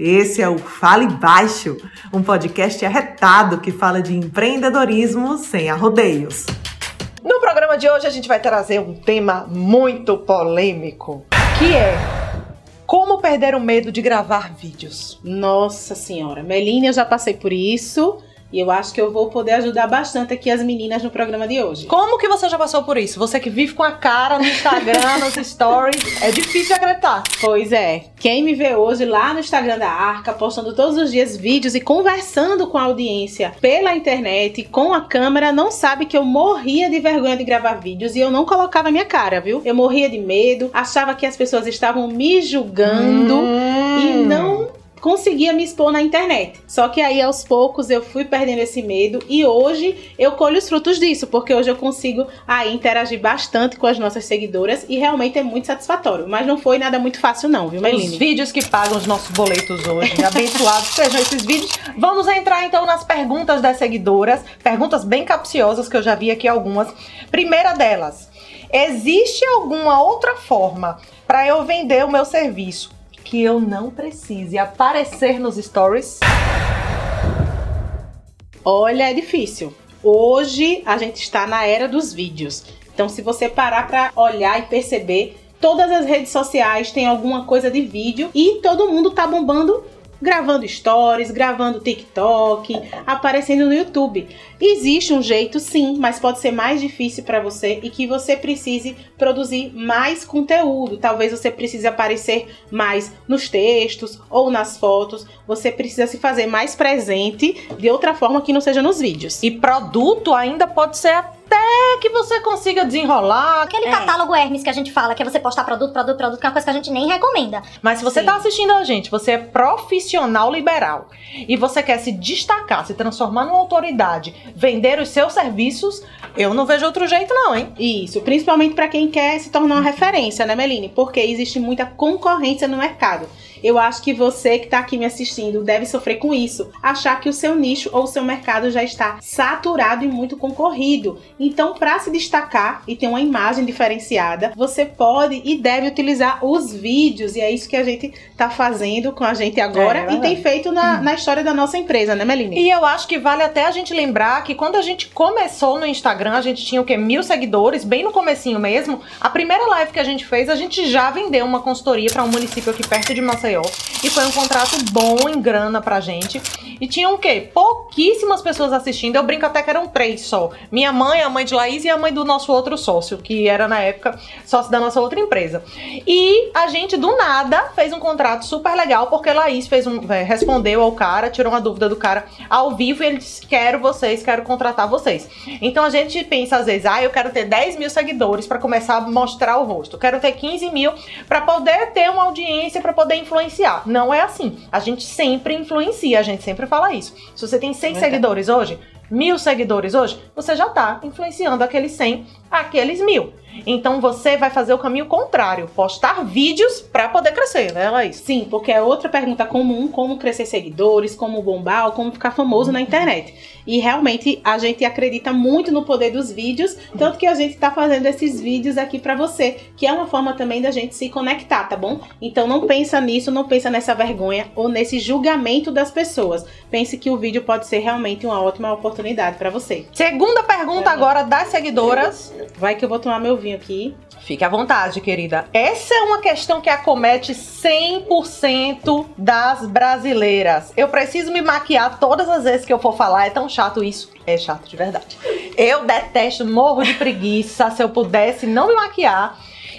Esse é o Fale Baixo, um podcast arretado que fala de empreendedorismo sem arrodeios. No programa de hoje a gente vai trazer um tema muito polêmico, que é como perder o medo de gravar vídeos. Nossa senhora, Meline, eu já passei por isso. E eu acho que eu vou poder ajudar bastante aqui as meninas no programa de hoje. Como que você já passou por isso? Você que vive com a cara no Instagram, nos stories, é difícil de acreditar. Pois é. Quem me vê hoje lá no Instagram da Arca, postando todos os dias vídeos e conversando com a audiência pela internet, com a câmera, não sabe que eu morria de vergonha de gravar vídeos e eu não colocava minha cara, viu? Eu morria de medo, achava que as pessoas estavam me julgando hum. e não conseguia me expor na internet. Só que aí aos poucos eu fui perdendo esse medo e hoje eu colho os frutos disso, porque hoje eu consigo aí interagir bastante com as nossas seguidoras e realmente é muito satisfatório. Mas não foi nada muito fácil não, viu, Meline? Os vídeos que pagam os nossos boletos hoje, abençoados sejam esses vídeos. Vamos entrar então nas perguntas das seguidoras, perguntas bem capciosas que eu já vi aqui algumas. Primeira delas, existe alguma outra forma para eu vender o meu serviço que eu não precise aparecer nos stories? Olha, é difícil. Hoje a gente está na era dos vídeos. Então, se você parar para olhar e perceber, todas as redes sociais têm alguma coisa de vídeo e todo mundo tá bombando gravando stories, gravando TikTok, aparecendo no YouTube. Existe um jeito sim, mas pode ser mais difícil para você e que você precise produzir mais conteúdo. Talvez você precise aparecer mais nos textos ou nas fotos. Você precisa se fazer mais presente de outra forma que não seja nos vídeos. E produto ainda pode ser até que você consiga desenrolar. Aquele é. catálogo Hermes que a gente fala, que é você postar produto, produto, produto, que é uma coisa que a gente nem recomenda. Mas se você Sim. tá assistindo a gente, você é profissional liberal e você quer se destacar, se transformar numa autoridade, vender os seus serviços, eu não vejo outro jeito não, hein? Isso, principalmente para quem quer se tornar uma referência, né, Meline? Porque existe muita concorrência no mercado. Eu acho que você que está aqui me assistindo deve sofrer com isso, achar que o seu nicho ou o seu mercado já está saturado e muito concorrido. Então, para se destacar e ter uma imagem diferenciada, você pode e deve utilizar os vídeos e é isso que a gente está fazendo com a gente agora é, e tem feito na, na história da nossa empresa, né, Meline? E eu acho que vale até a gente lembrar que quando a gente começou no Instagram, a gente tinha o quê? Mil seguidores, bem no comecinho mesmo. A primeira live que a gente fez, a gente já vendeu uma consultoria para um município aqui perto de Maceió Maceió. E foi um contrato bom em grana pra gente. E tinha o quê? Pouquíssimas pessoas assistindo. Eu brinco até que eram três só. Minha mãe, a mãe de Laís e a mãe do nosso outro sócio, que era na época sócio da nossa outra empresa. E a gente, do nada, fez um contrato super legal, porque Laís fez um, é, respondeu ao cara, tirou uma dúvida do cara ao vivo e ele disse: Quero vocês, quero contratar vocês. Então a gente pensa às vezes, ah, eu quero ter 10 mil seguidores para começar a mostrar o rosto. Quero ter 15 mil para poder ter uma audiência, para poder influenciar influenciar. Não é assim. A gente sempre influencia, a gente sempre fala isso. Se você tem 100 é seguidores hoje, mil seguidores hoje, você já está influenciando aqueles 100, aqueles mil. Então você vai fazer o caminho contrário, postar vídeos para poder crescer, né, Laís? Sim, porque é outra pergunta comum, como crescer seguidores, como bombar, ou como ficar famoso na internet. E realmente a gente acredita muito no poder dos vídeos, tanto que a gente está fazendo esses vídeos aqui para você, que é uma forma também da gente se conectar, tá bom? Então não pensa nisso, não pensa nessa vergonha ou nesse julgamento das pessoas. Pense que o vídeo pode ser realmente uma ótima oportunidade para você. Segunda pergunta agora das seguidoras. Vai que eu vou tomar meu vinho aqui. Fique à vontade, querida. Essa é uma questão que acomete 100% das brasileiras. Eu preciso me maquiar todas as vezes que eu for falar. É tão chato isso. É chato de verdade. Eu detesto, morro de preguiça. Se eu pudesse não me maquiar,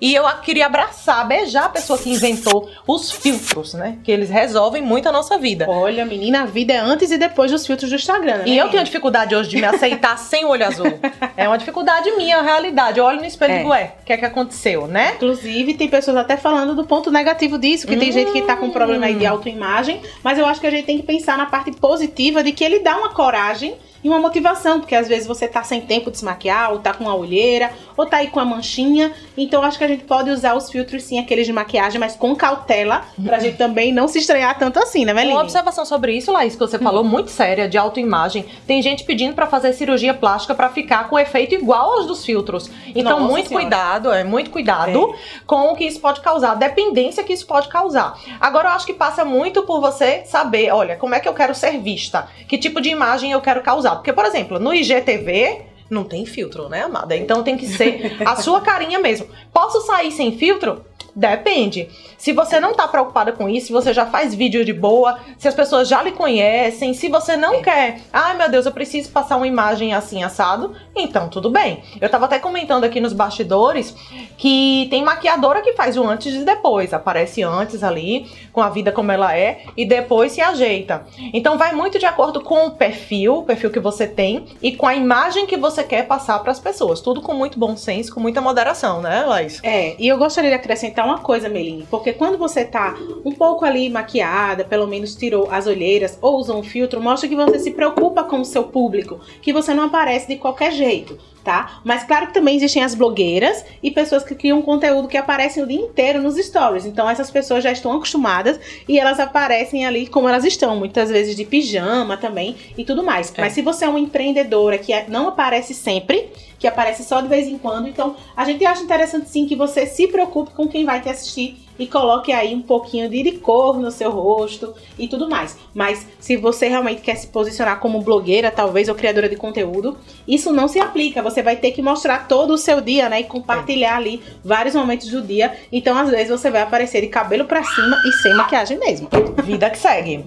e eu queria abraçar, beijar a pessoa que inventou os filtros, né? Que eles resolvem muito a nossa vida. Olha, menina, a vida é antes e depois dos filtros do Instagram, né? E eu tenho dificuldade hoje de me aceitar sem o olho azul. É uma dificuldade minha, a realidade. Eu olho no espelho é. e digo, ué, o que é que aconteceu, né? Inclusive, tem pessoas até falando do ponto negativo disso, que hum. tem gente que tá com problema aí de autoimagem, mas eu acho que a gente tem que pensar na parte positiva de que ele dá uma coragem e uma motivação, porque às vezes você tá sem tempo de se maquiar, ou tá com uma olheira, ou tá aí com a manchinha. Então acho que a gente pode usar os filtros sim, aqueles de maquiagem, mas com cautela, pra gente também não se estranhar tanto assim, né, Meline? Uma observação sobre isso, Laís, que você falou, muito séria, de autoimagem. Tem gente pedindo pra fazer cirurgia plástica pra ficar com efeito igual aos dos filtros. Então, Nossa muito Senhora. cuidado, é muito cuidado com o que isso pode causar, a dependência que isso pode causar. Agora, eu acho que passa muito por você saber, olha, como é que eu quero ser vista? Que tipo de imagem eu quero causar? Porque, por exemplo, no IGTV. Não tem filtro, né, amada? Então tem que ser a sua carinha mesmo. Posso sair sem filtro? Depende. Se você não tá preocupada com isso, se você já faz vídeo de boa, se as pessoas já lhe conhecem, se você não quer, ai meu Deus, eu preciso passar uma imagem assim assado, então tudo bem. Eu tava até comentando aqui nos bastidores que tem maquiadora que faz o antes e depois, aparece antes ali, com a vida como ela é, e depois se ajeita. Então vai muito de acordo com o perfil, o perfil que você tem e com a imagem que você quer passar para as pessoas. Tudo com muito bom senso, com muita moderação, né, Laís? É, e eu gostaria de acrescentar uma coisa, Meline, porque quando você tá um pouco ali maquiada, pelo menos tirou as olheiras ou usou um filtro, mostra que você se preocupa com o seu público, que você não aparece de qualquer jeito, tá? Mas claro que também existem as blogueiras e pessoas que criam conteúdo que aparecem o dia inteiro nos stories. Então essas pessoas já estão acostumadas e elas aparecem ali como elas estão, muitas vezes de pijama também e tudo mais. É. Mas se você é uma empreendedora que é- não aparece sempre, que aparece só de vez em quando. Então, a gente acha interessante sim que você se preocupe com quem vai te assistir e coloque aí um pouquinho de cor no seu rosto e tudo mais. Mas se você realmente quer se posicionar como blogueira, talvez, ou criadora de conteúdo, isso não se aplica. Você vai ter que mostrar todo o seu dia, né? E compartilhar ali vários momentos do dia. Então, às vezes, você vai aparecer de cabelo pra cima e sem maquiagem mesmo. Vida que segue.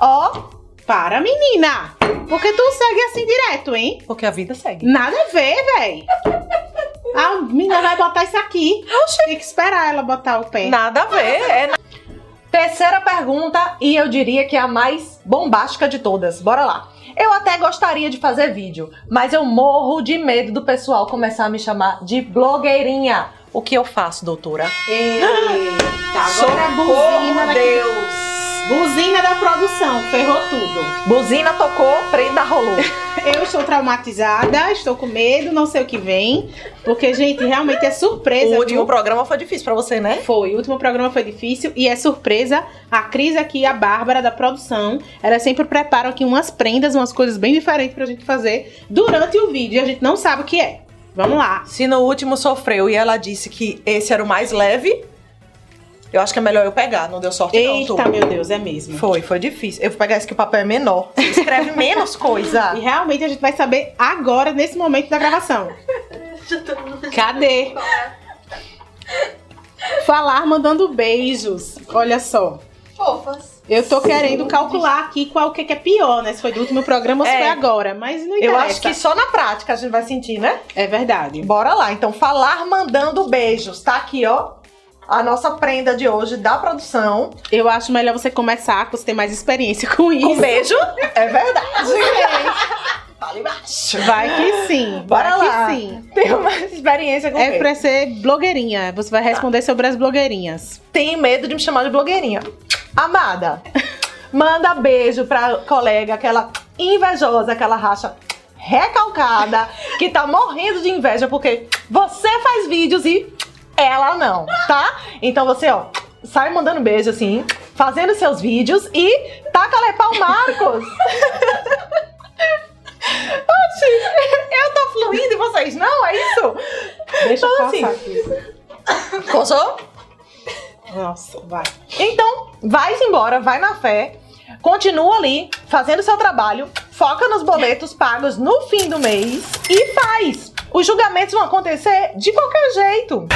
Ó, Para, menina! Porque tu segue assim direto, hein? porque a vida segue. Nada a ver, véi. A menina vai botar isso aqui. Tem que esperar ela botar o pé. Nada a ver. É na- Terceira pergunta, e eu diria que é a mais bombástica de todas. Bora lá. Eu até gostaria de fazer vídeo, mas eu morro de medo do pessoal começar a me chamar de blogueirinha. O que eu faço, doutora? Eita, agora a buzina daqui. Deus! Buzina da produção, ferrou tudo. Buzina tocou, prenda rolou. Eu estou traumatizada, estou com medo, não sei o que vem. Porque, gente, realmente é surpresa. o último viu? programa foi difícil pra você, né? Foi, o último programa foi difícil e é surpresa. A Cris aqui, a Bárbara da produção, elas sempre preparam aqui umas prendas, umas coisas bem diferentes pra gente fazer durante o vídeo e a gente não sabe o que é. Vamos lá. Se no último sofreu e ela disse que esse era o mais leve, eu acho que é melhor eu pegar. Não deu sorte não, Eita, meu Deus, é mesmo. Foi, foi difícil. Eu vou pegar esse que o papel é menor. Você escreve menos coisa. E realmente a gente vai saber agora, nesse momento da gravação. Cadê? Falar mandando beijos. Olha só. Fofas. Eu tô querendo calcular aqui qual que é pior, né? Se foi do último programa ou se É. foi agora. Mas não interessa. Eu acho que só na prática a gente vai sentir, né? É verdade. Bora lá. Então, falar mandando beijos. Tá aqui, ó. A nossa prenda de hoje da produção. Eu acho melhor você começar, que você tem mais experiência com isso. Um beijo. É verdade. Fala embaixo. Vai que sim. Bora vai lá. que sim. Tenho mais experiência com É pra ser blogueirinha. Você vai responder sobre as blogueirinhas. Tenho medo de me chamar de blogueirinha. Amada, manda beijo pra colega, aquela invejosa, aquela racha recalcada, que tá morrendo de inveja porque você faz vídeos e ela não, tá? Então você, ó, sai mandando beijo assim, fazendo seus vídeos e taca lepau Marcos. Oxi, eu tô fluindo e vocês não? É isso? Deixa eu Então, passar assim, aqui. Coçou? Nossa, vai. Então, vai embora, vai na fé, continua ali, fazendo seu trabalho, foca nos boletos pagos no fim do mês e faz. Os julgamentos vão acontecer de qualquer jeito.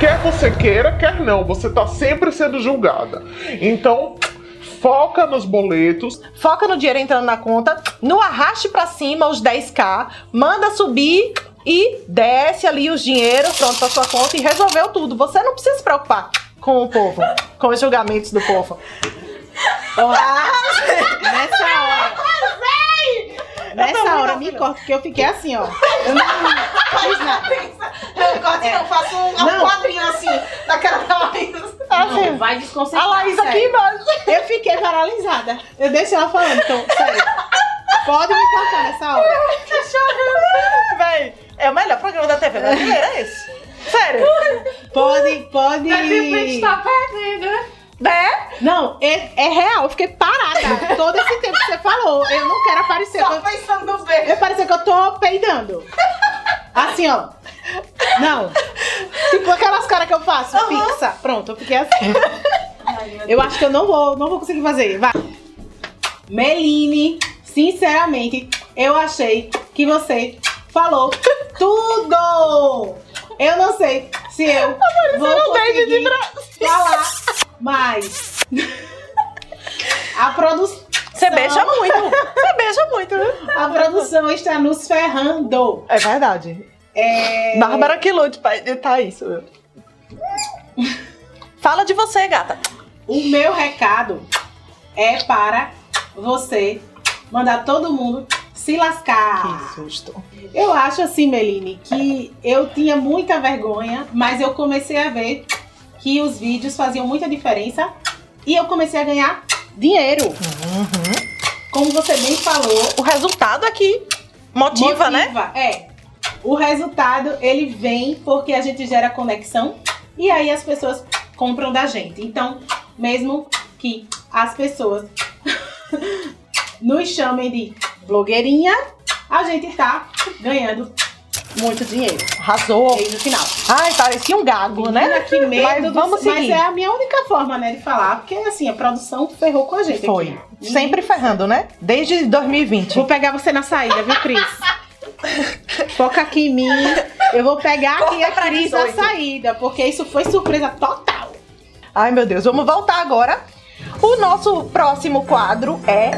Quer você queira, quer não, você tá sempre sendo julgada. Então, foca nos boletos. Foca no dinheiro entrando na conta, no arraste pra cima os 10k, manda subir e desce ali os dinheiros, pronto, pra sua conta e resolveu tudo. Você não precisa se preocupar com o povo, com os julgamentos do povo. Nessa hora. Nessa hora, me corta, porque eu fiquei assim, ó. Eu não fiz nada. Eu gosto É. eu faço um, Não. quadrinho assim, na cara da Laís. Não, vai desconcentrar. A Laís aqui embaixo. Eu fiquei paralisada. Eu deixei ela falando, então, sério. Pode me cortar nessa hora. Véi, é o melhor programa da TV brasileira, é esse. Sério. Pode, pode. tá perdendo. Né? Não, é, é real. Eu fiquei todo esse tempo que você falou. Eu não quero aparecer. Só Eu, pensando no beijo. eu parecer que eu tô peidando. Assim, ó. Não. Tipo aquelas caras que eu faço, fixa. Pronto, eu fiquei assim. Eu acho que eu não vou, não vou conseguir fazer. Vai. Meline, sinceramente, eu achei que você falou tudo. Eu não sei se eu vou conseguir falar mais. A produção. Você beija muito. Você beija muito. A produção está nos ferrando. É verdade. É... Bárbara que lute editar isso. Fala de você, gata. O meu recado é para você mandar todo mundo se lascar. susto. Eu acho assim, Meline, que eu tinha muita vergonha, mas eu comecei a ver que os vídeos faziam muita diferença e eu comecei a ganhar dinheiro. Uhum. Como você bem falou, O resultado aqui motiva, né? motiva, É. O resultado, ele vem porque a gente gera conexão e aí as pessoas compram da gente. Então, mesmo que as pessoas nos chamem de blogueirinha, a gente tá ganhando muito dinheiro. Arrasou. Desde o final. Ai, parecia um gago, né? Menina, que medo Mas do- vamos Mas seguir. é a minha única forma, né, de falar. Porque, assim, a produção ferrou com a gente Foi. aqui. Sempre ferrando, né? Desde 2020. Vou pegar você na saída, viu, Cris? Foca aqui em mim. Eu vou pegar aqui Corta a Cris na 18. saída, porque isso foi surpresa total. Ai, meu Deus. Vamos voltar agora. O nosso próximo quadro é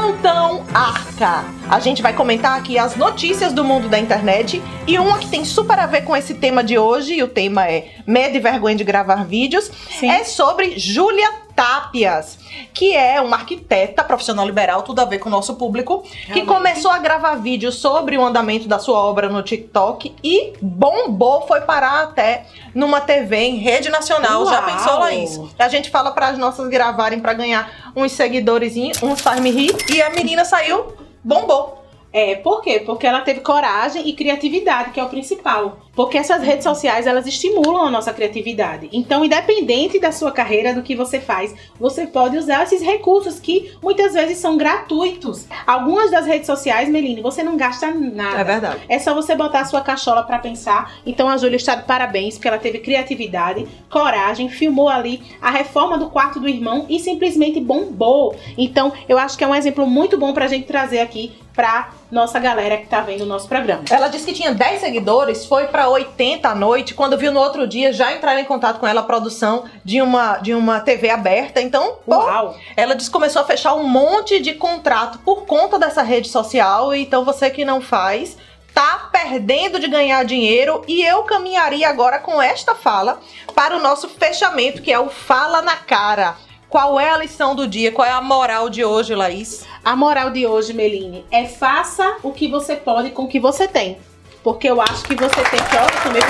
Plantão Arca. A gente vai comentar aqui as notícias do mundo da internet e uma que tem super a ver com esse tema de hoje, e o tema é medo e vergonha de gravar vídeos, Sim. é sobre Júlia Tápias, que é uma arquiteta profissional liberal, tudo a ver com o nosso público, que Realmente. começou a gravar vídeos sobre o andamento da sua obra no TikTok e bombou, foi parar até numa TV em rede nacional. Já Uau! pensou, Laís? A gente fala para as nossas gravarem para ganhar uns seguidores, uns faz me rir, e a menina saiu, bombou. É, por quê? Porque ela teve coragem e criatividade, que é o principal. Porque essas redes sociais, elas estimulam a nossa criatividade. Então, independente da sua carreira, do que você faz, você pode usar esses recursos que muitas vezes são gratuitos. Algumas das redes sociais, Meline, você não gasta nada. verdade. É só você botar a sua cachola pra pensar. Então a Júlia está de parabéns, porque ela teve criatividade, coragem, filmou ali a reforma do quarto do irmão e simplesmente bombou. Então eu acho que é um exemplo muito bom pra gente trazer aqui pra nossa galera que tá vendo o nosso programa. Ela disse que tinha 10 seguidores, foi pra 80 à noite. Quando viu no outro dia, já entraram em contato com ela a produção de uma, de uma TV aberta. Então, pô, Uau! ela começou a fechar um monte de contrato por conta dessa rede social. Então, você que não faz, tá perdendo de ganhar dinheiro. E eu caminharia agora com esta fala para o nosso fechamento, que é o Fala na Cara. Qual é a lição do dia? Qual é a moral de hoje, Laís? A moral de hoje, Meline, é faça o que você pode com o que você tem. Porque eu acho que você tem que. Olha, também eu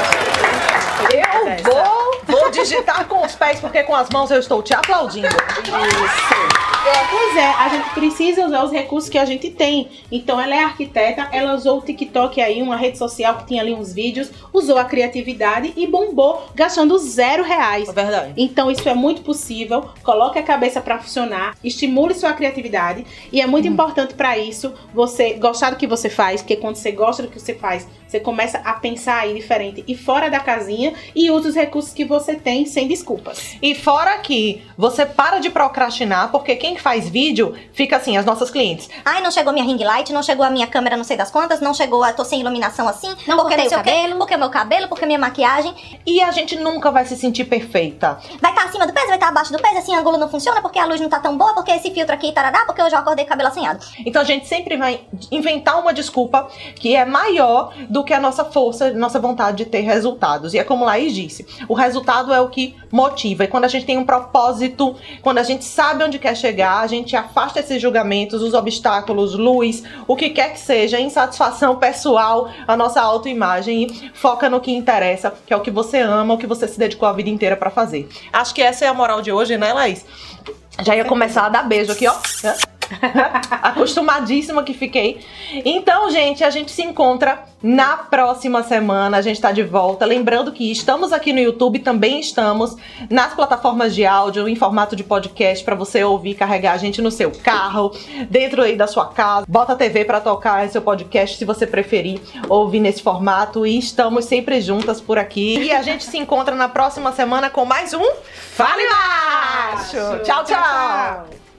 acho que Eu digitar com os pés, porque com as mãos eu estou te aplaudindo. É, pois é, a gente precisa usar os recursos que a gente tem. Então ela é arquiteta, ela usou o TikTok aí, uma rede social que tinha ali uns vídeos, usou a criatividade e bombou, gastando zero reais. É verdade. Então isso é muito possível. Coloque a cabeça pra funcionar, estimule sua criatividade e é muito importante pra isso você gostar do que você faz, porque quando você gosta do que você faz, você começa a pensar aí diferente e fora da casinha e usa os recursos que você tem sem desculpas. E fora que você para de procrastinar, porque quem faz vídeo fica assim, as nossas clientes. Ai, não chegou minha ring light, não chegou a minha câmera não sei das quantas, não chegou, a tô sem iluminação assim, Não porque cortei não sei o o quê, cabelo. porque meu cabelo, porque minha maquiagem. E a gente nunca vai se sentir perfeita. Vai estar acima do peso, vai estar abaixo do peso, esse ângulo não funciona, porque a luz não tá tão boa, porque esse filtro aqui, tarará, porque eu já acordei com o cabelo assanhado. Então a gente sempre vai inventar uma desculpa que é maior do que a nossa força, nossa vontade de ter resultados. E é como Laís disse, o resultado é o que motiva. E quando a gente tem um propósito, quando a gente sabe onde quer chegar, a gente afasta esses julgamentos, os obstáculos, luz, o que quer que seja, insatisfação pessoal, a nossa autoimagem e foca no que interessa, que é o que você ama, o que você se dedicou a vida inteira pra fazer. Acho que essa é a moral de hoje, né, Laís? Já ia começar a dar beijo aqui, ó. Acostumadíssima que fiquei. Então, gente, a gente se encontra na próxima semana. A gente tá de volta. Lembrando que estamos aqui no YouTube, também estamos nas plataformas de áudio, em formato de podcast, para você ouvir, carregar a gente no seu carro, dentro aí da sua casa. Bota a TV para tocar seu podcast, se você preferir ouvir nesse formato. E estamos sempre juntas por aqui. E a gente se encontra na próxima semana com mais um Fale Baixo! tchau. tchau. tchau.